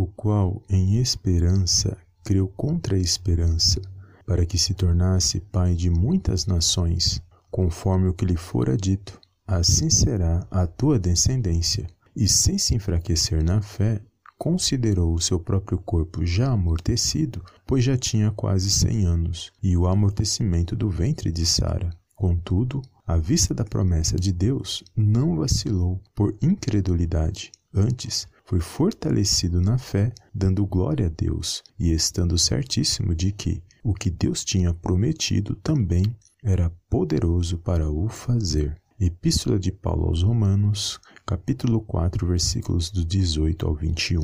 o qual em esperança creu contra a esperança, para que se tornasse pai de muitas nações, conforme o que lhe fora dito, assim será a tua descendência. E sem se enfraquecer na fé, considerou o seu próprio corpo já amortecido, pois já tinha quase cem anos, e o amortecimento do ventre de Sara. Contudo, à vista da promessa de Deus, não vacilou por incredulidade. Antes, foi fortalecido na fé, dando glória a Deus e estando certíssimo de que o que Deus tinha prometido também era poderoso para o fazer. Epístola de Paulo aos Romanos, capítulo 4, versículos do 18 ao 21.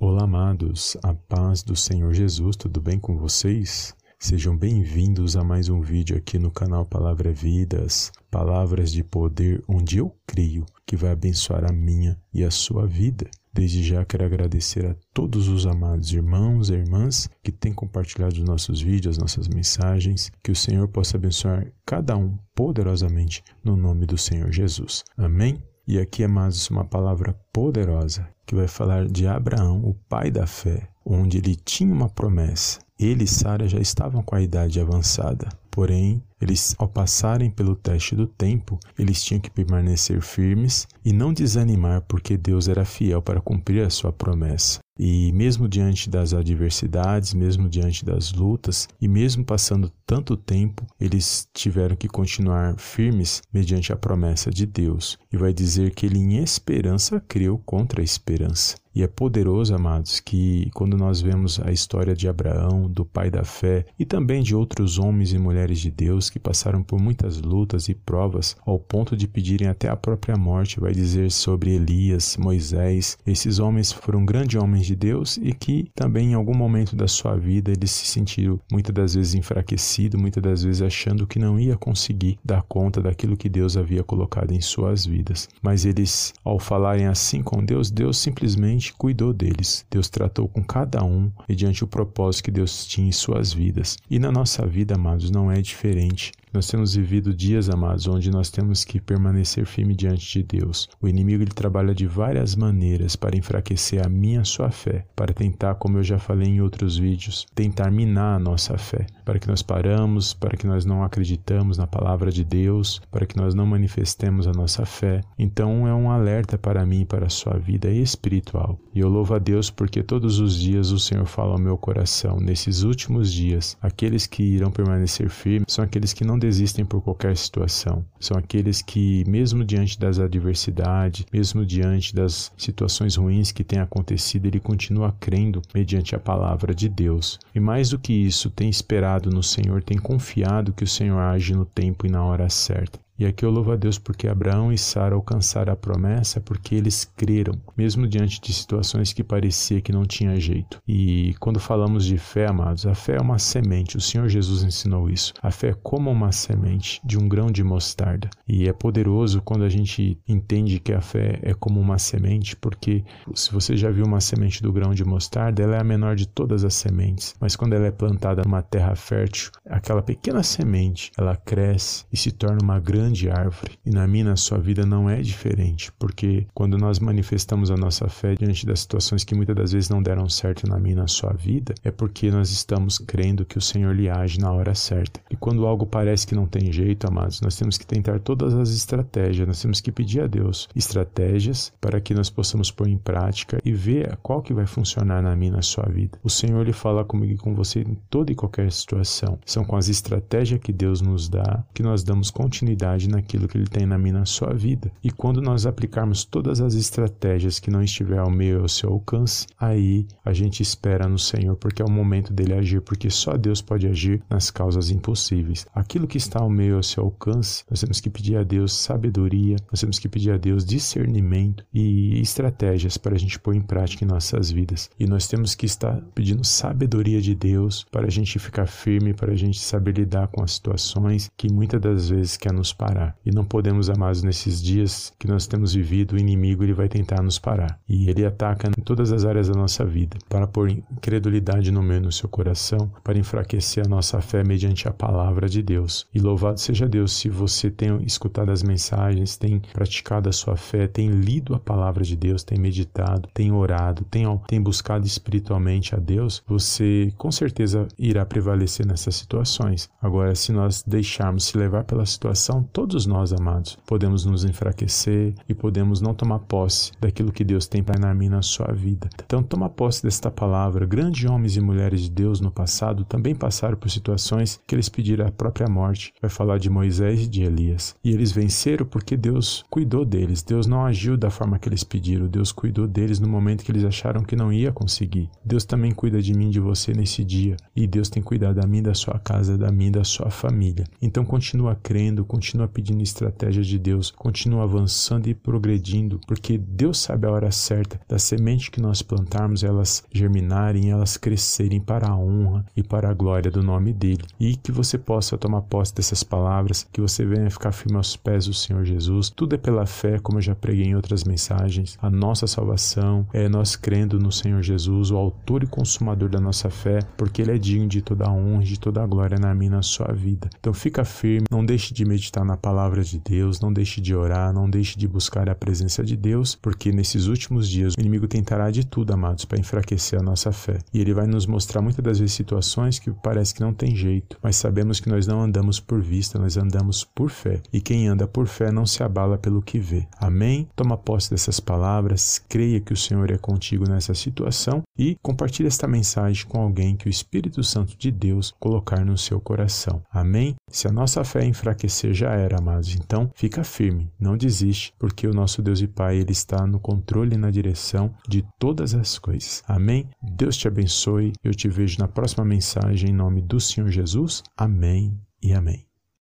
Olá, amados, a paz do Senhor Jesus, tudo bem com vocês? Sejam bem-vindos a mais um vídeo aqui no canal Palavra Vidas, palavras de poder, onde eu creio que vai abençoar a minha e a sua vida. Desde já quero agradecer a todos os amados irmãos e irmãs que têm compartilhado os nossos vídeos, as nossas mensagens. Que o Senhor possa abençoar cada um poderosamente no nome do Senhor Jesus. Amém? E aqui, amados, uma palavra poderosa que vai falar de Abraão, o pai da fé, onde ele tinha uma promessa ele e Sara já estavam com a idade avançada, porém, eles, ao passarem pelo teste do tempo, eles tinham que permanecer firmes e não desanimar, porque Deus era fiel para cumprir a sua promessa. E mesmo diante das adversidades, mesmo diante das lutas, e mesmo passando tanto tempo, eles tiveram que continuar firmes mediante a promessa de Deus. E vai dizer que ele em esperança creu contra a esperança. E é poderoso, amados, que quando nós vemos a história de Abraão, do pai da fé, e também de outros homens e mulheres de Deus que passaram por muitas lutas e provas ao ponto de pedirem até a própria morte, vai dizer sobre Elias, Moisés. Esses homens foram grandes homens de Deus e que também em algum momento da sua vida eles se sentiram muitas das vezes enfraquecidos, muitas das vezes achando que não ia conseguir dar conta daquilo que Deus havia colocado em suas vidas. Mas eles, ao falarem assim com Deus, Deus simplesmente cuidou deles. Deus tratou com cada um mediante o propósito que Deus tinha em suas vidas. E na nossa vida, amados, não é diferente. Nós temos vivido dias, amados, onde nós temos que permanecer firme diante de Deus. O inimigo ele trabalha de várias maneiras para enfraquecer a minha a sua fé, para tentar, como eu já falei em outros vídeos, tentar minar a nossa fé, para que nós paramos, para que nós não acreditamos na palavra de Deus, para que nós não manifestemos a nossa fé. Então é um alerta para mim para a sua vida espiritual. E eu louvo a Deus porque todos os dias o Senhor fala ao meu coração, nesses últimos dias, aqueles que irão permanecer firmes são aqueles que não não desistem por qualquer situação. São aqueles que, mesmo diante das adversidades, mesmo diante das situações ruins que têm acontecido, ele continua crendo mediante a palavra de Deus. E mais do que isso, tem esperado no Senhor, tem confiado que o Senhor age no tempo e na hora certa. E aqui eu louvo a Deus porque Abraão e Sara alcançaram a promessa porque eles creram, mesmo diante de situações que parecia que não tinha jeito. E quando falamos de fé, amados, a fé é uma semente. O Senhor Jesus ensinou isso. A fé é como uma semente de um grão de mostarda. E é poderoso quando a gente entende que a fé é como uma semente, porque se você já viu uma semente do grão de mostarda, ela é a menor de todas as sementes. Mas quando ela é plantada numa terra fértil, aquela pequena semente, ela cresce e se torna uma grande grande árvore. E na minha, na sua vida, não é diferente, porque quando nós manifestamos a nossa fé diante das situações que muitas das vezes não deram certo na minha, na sua vida, é porque nós estamos crendo que o Senhor lhe age na hora certa. E quando algo parece que não tem jeito, amados, nós temos que tentar todas as estratégias, nós temos que pedir a Deus estratégias para que nós possamos pôr em prática e ver qual que vai funcionar na minha, na sua vida. O Senhor lhe fala comigo e com você em toda e qualquer situação. São com as estratégias que Deus nos dá que nós damos continuidade naquilo que Ele tem na minha sua vida. E quando nós aplicarmos todas as estratégias que não estiver ao meio ao seu alcance, aí a gente espera no Senhor, porque é o momento dele agir, porque só Deus pode agir nas causas impossíveis. Aquilo que está ao meio ao seu alcance, nós temos que pedir a Deus sabedoria, nós temos que pedir a Deus discernimento e estratégias para a gente pôr em prática em nossas vidas. E nós temos que estar pedindo sabedoria de Deus para a gente ficar firme, para a gente saber lidar com as situações que muitas das vezes quer nos parar parar. E não podemos, amados, nesses dias que nós temos vivido, o inimigo ele vai tentar nos parar. E ele ataca em todas as áreas da nossa vida para pôr incredulidade no meio no seu coração, para enfraquecer a nossa fé mediante a palavra de Deus. E louvado seja Deus se você tem escutado as mensagens, tem praticado a sua fé, tem lido a palavra de Deus, tem meditado, tem orado, tem, tem buscado espiritualmente a Deus, você com certeza irá prevalecer nessas situações. Agora, se nós deixarmos se levar pela situação, todos nós, amados, podemos nos enfraquecer e podemos não tomar posse daquilo que Deus tem para mim na sua vida. Então, toma posse desta palavra. Grandes homens e mulheres de Deus no passado também passaram por situações que eles pediram a própria morte. Vai falar de Moisés e de Elias. E eles venceram porque Deus cuidou deles. Deus não agiu da forma que eles pediram. Deus cuidou deles no momento que eles acharam que não ia conseguir. Deus também cuida de mim, de você nesse dia. E Deus tem cuidado da mim, da sua casa, da mim, da sua família. Então continua crendo, continua pedindo estratégia de Deus, continua avançando e progredindo, porque Deus sabe a hora certa da semente que nós plantarmos, elas germinarem, elas crescerem para a honra e para a glória do nome dele. E que você possa tomar posse dessas palavras, que você venha ficar firme aos pés do Senhor Jesus. Tudo é pela fé, como eu já preguei em outras mensagens. A nossa salvação é nós crendo no Senhor Jesus, o autor e consumador da nossa fé, porque ele é digno de toda a honra e de toda a glória na minha na sua vida. Então fica firme, não deixe de meditar na palavra de Deus, não deixe de orar, não deixe de buscar a presença de Deus, porque nesses últimos dias o inimigo tentará de tudo, amados, para enfraquecer a nossa fé. E ele vai nos mostrar muitas das vezes situações que parece que não tem jeito, mas sabemos que nós não andamos por vista, nós andamos por fé. E quem anda por fé não se abala pelo que vê. Amém? Toma posse dessas palavras, creia que o Senhor é contigo nessa situação e compartilhe esta mensagem com alguém que o Espírito Santo de Deus colocar no seu coração. Amém? Se a nossa fé enfraquecer, já era, amados. Então, fica firme, não desiste, porque o nosso Deus e Pai, Ele está no controle e na direção de todas as coisas. Amém? Deus te abençoe. Eu te vejo na próxima mensagem em nome do Senhor Jesus. Amém e amém.